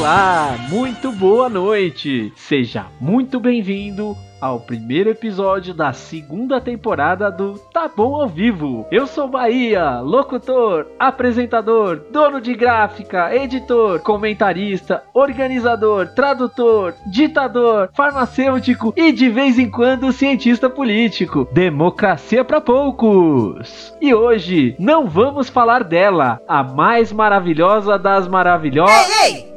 Olá, muito boa noite. Seja muito bem-vindo ao primeiro episódio da segunda temporada do Tá Bom ao Vivo. Eu sou Bahia, locutor, apresentador, dono de gráfica, editor, comentarista, organizador, tradutor, ditador, farmacêutico e de vez em quando cientista político. Democracia para poucos. E hoje não vamos falar dela, a mais maravilhosa das maravilhosas. Ei, ei!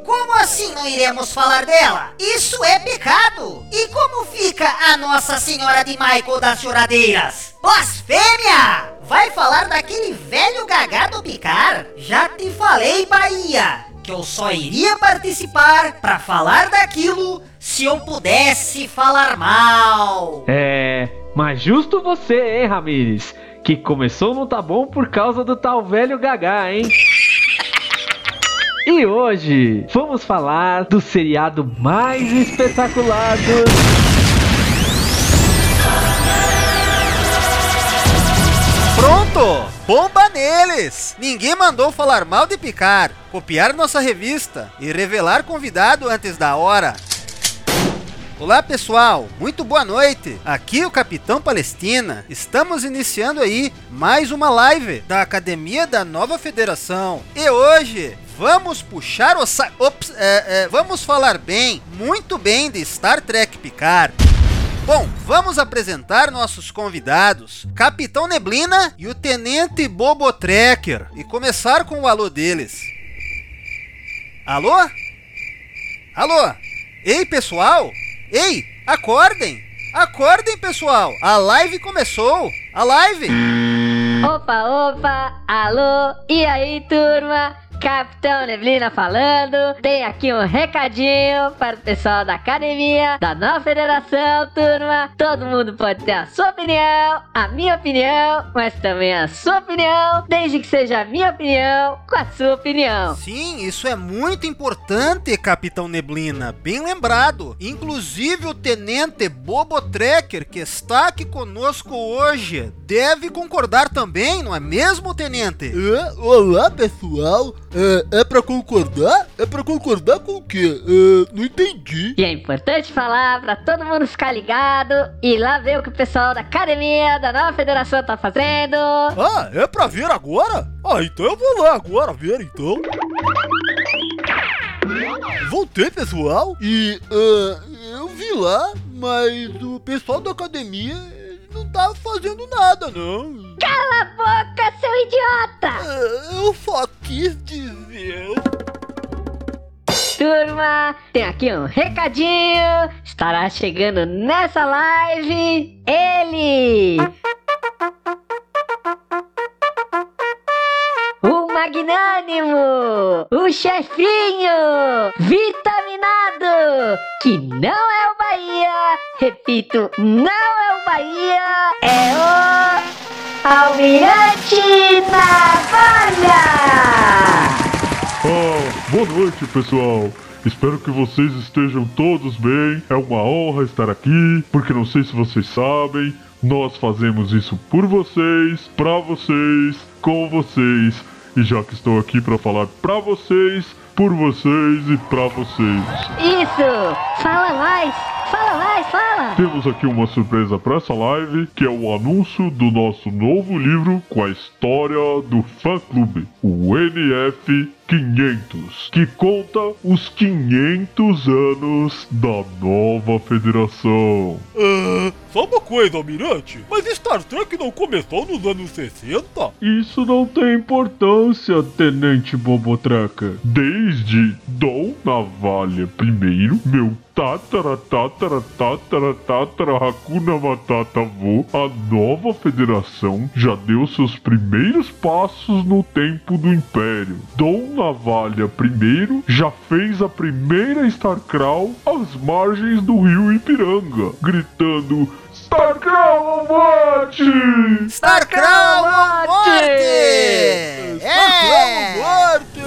Assim não iremos falar dela? Isso é pecado! E como fica a Nossa Senhora de Michael das Choradeiras? Blasfêmia! Vai falar daquele velho gagá do Picar? Já te falei, Bahia, que eu só iria participar para falar daquilo se eu pudesse falar mal. É, mas justo você, hein, Ramires? Que começou não tá bom por causa do tal velho gagá, hein? E hoje vamos falar do seriado mais espetacular do. Pronto! Bomba neles! Ninguém mandou falar mal de Picar, copiar nossa revista e revelar convidado antes da hora. Olá pessoal, muito boa noite. Aqui o Capitão Palestina. Estamos iniciando aí mais uma live da Academia da Nova Federação. E hoje vamos puxar o sa... Ops, é, é, vamos falar bem, muito bem de Star Trek Picard. Bom, vamos apresentar nossos convidados, Capitão Neblina e o Tenente Bobo Trekker, e começar com o alô deles. Alô? Alô? Ei, pessoal? Ei, acordem! Acordem, pessoal! A live começou! A live! Opa, opa! Alô! E aí, turma? Capitão Neblina falando. Tem aqui um recadinho para o pessoal da academia, da nova federação, turma. Todo mundo pode ter a sua opinião, a minha opinião, mas também a sua opinião, desde que seja a minha opinião com a sua opinião. Sim, isso é muito importante, Capitão Neblina. Bem lembrado. Inclusive o tenente Bobo Trekker, que está aqui conosco hoje, deve concordar também, não é mesmo, tenente? Olá, pessoal. É, é pra concordar? É pra concordar com o quê? É, não entendi. E é importante falar pra todo mundo ficar ligado e lá ver o que o pessoal da academia, da nova federação tá fazendo. Ah, é pra ver agora? Ah, então eu vou lá agora ver então. Voltei, pessoal, e uh, eu vi lá, mas o pessoal da academia não tá fazendo nada, não. Cala a boca, seu idiota! É, eu só quis tem aqui um recadinho. Estará chegando nessa live ele. O magnânimo, o chefinho, vitaminado, que não é o Bahia, repito, não é o Bahia, é o Almirante Navalha! Ah, boa noite, pessoal. Espero que vocês estejam todos bem. É uma honra estar aqui, porque não sei se vocês sabem, nós fazemos isso por vocês, pra vocês, com vocês. E já que estou aqui para falar pra vocês, por vocês e pra vocês. Isso! Fala mais! Fala mais, fala! Temos aqui uma surpresa para essa live, que é o anúncio do nosso novo livro com a história do fã clube, o NF 500, que conta os 500 anos da nova federação. Ah, só uma coisa, Almirante, mas Star Trek não começou nos anos 60? Isso não tem importância, Tenente Bobotraca. Desde Dom Navalha I, meu tatara tatara tatara tatara Hakuna Matata avô, a nova federação já deu seus primeiros passos no tempo do Império. Dom Navalha I já fez a primeira Starcrawl às margens do rio Ipiranga, gritando Starcrawl morte! Starcrawl morte! É! morte!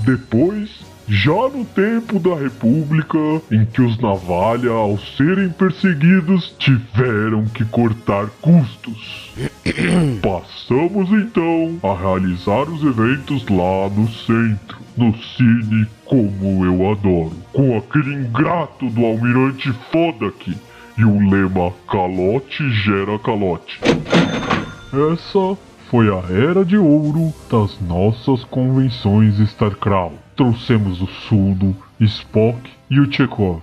Depois, já no tempo da República, em que os Navalha, ao serem perseguidos, tiveram que cortar custos. Passamos então a realizar os eventos lá no centro, no Cine como eu adoro, com aquele ingrato do almirante Fodak e o lema calote gera calote. Essa foi a era de ouro das nossas convenções StarCraft. Trouxemos o Sudo, Spock e o Chekhov.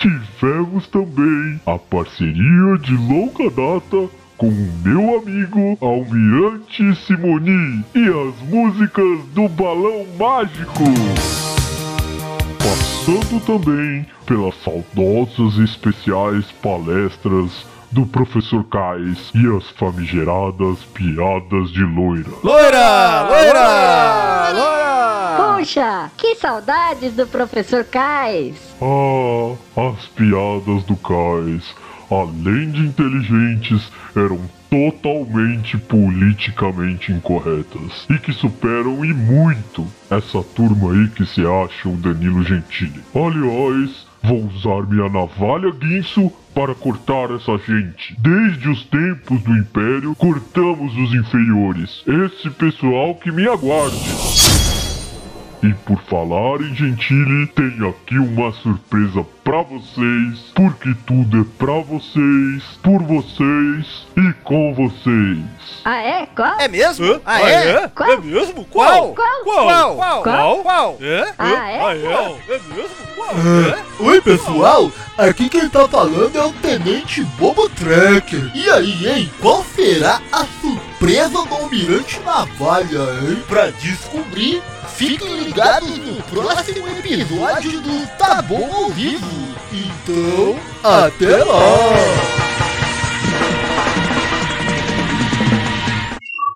Tivemos também a parceria de longa data com o meu amigo Almirante Simoni e as músicas do Balão Mágico. Passando também pelas saudosas e especiais palestras do Professor Kais e as famigeradas piadas de loira. Loira! Loira! Loira! Puxa, que saudades do professor Kais. Ah, as piadas do Kais, além de inteligentes, eram totalmente politicamente incorretas e que superam e muito essa turma aí que se acha o Danilo Gentili. Aliás, vou usar minha navalha guinso para cortar essa gente. Desde os tempos do Império, cortamos os inferiores. Esse pessoal que me aguarde. E por falar em Gentili, tenho aqui uma surpresa pra vocês, porque tudo é pra vocês, por vocês e com vocês. Ah, é? Qual? É mesmo? Ah, é? Qual? É mesmo? Qual? Qual? Qual? Qual? Qual? Qual? É? Ah, é? Ah, é? É mesmo? Qual? É? Oi, pessoal! Aqui quem tá falando é o Tenente Bobo Tracker. E aí, hein? Qual será a surpresa do Almirante Navalha, hein? Pra descobrir, fiquem ligados no próximo episódio do Tá Bom ao Vivo. Então, até lá!